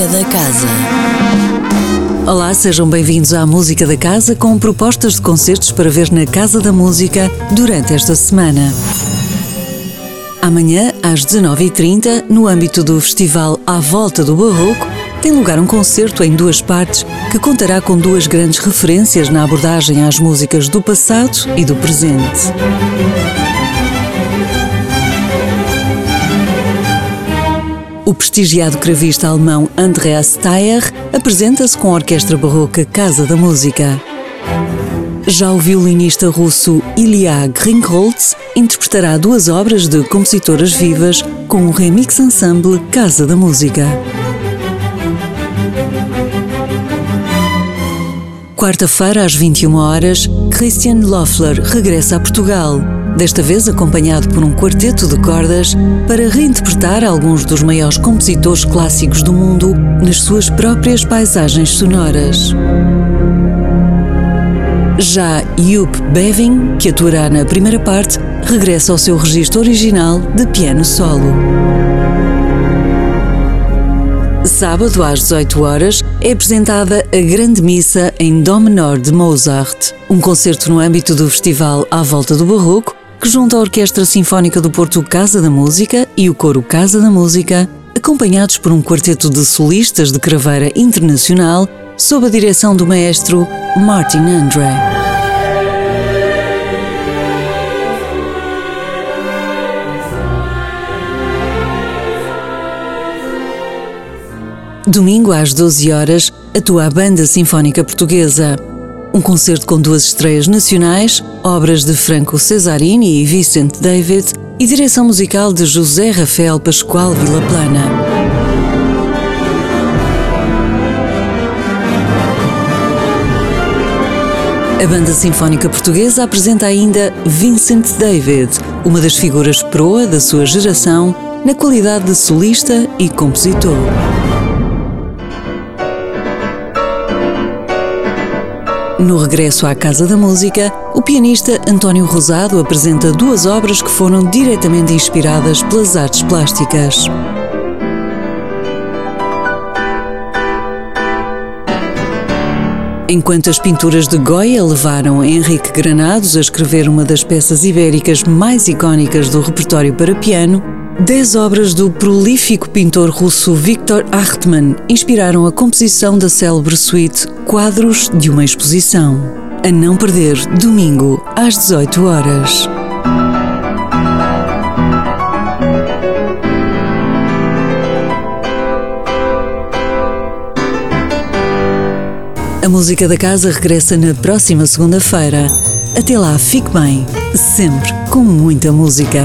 Música da Casa. Olá, sejam bem-vindos à Música da Casa com propostas de concertos para ver na Casa da Música durante esta semana. Amanhã, às 19h30, no âmbito do festival À Volta do Barroco, tem lugar um concerto em duas partes que contará com duas grandes referências na abordagem às músicas do passado e do presente. O prestigiado cravista alemão Andreas Steyer apresenta-se com a Orquestra Barroca Casa da Música. Já o violinista russo Ilya Grinkholz interpretará duas obras de compositoras vivas com o remix ensemble Casa da Música. Quarta-feira, às 21 horas, Christian Loeffler regressa a Portugal, desta vez acompanhado por um quarteto de cordas, para reinterpretar alguns dos maiores compositores clássicos do mundo nas suas próprias paisagens sonoras. Já Jupp Beving, que atuará na primeira parte, regressa ao seu registro original de piano solo. Sábado às 18 horas é apresentada a Grande Missa em Dó menor de Mozart, um concerto no âmbito do festival À Volta do Barroco, que junta a Orquestra Sinfónica do Porto Casa da Música e o Coro Casa da Música, acompanhados por um quarteto de solistas de craveira internacional sob a direção do maestro Martin André. Domingo às 12 horas, atua a Banda Sinfónica Portuguesa. Um concerto com duas estreias nacionais, obras de Franco Cesarini e Vicente David e direção musical de José Rafael Pascoal Vilaplana. A Banda Sinfónica Portuguesa apresenta ainda Vincent David, uma das figuras proa da sua geração, na qualidade de solista e compositor. No regresso à Casa da Música, o pianista António Rosado apresenta duas obras que foram diretamente inspiradas pelas artes plásticas. Enquanto as pinturas de Goya levaram Henrique Granados a escrever uma das peças ibéricas mais icónicas do repertório para piano, Dez obras do prolífico pintor russo Viktor Hartmann inspiraram a composição da célebre suíte Quadros de uma Exposição. A não perder, domingo, às 18 horas. A música da casa regressa na próxima segunda-feira. Até lá, fique bem, sempre com muita música.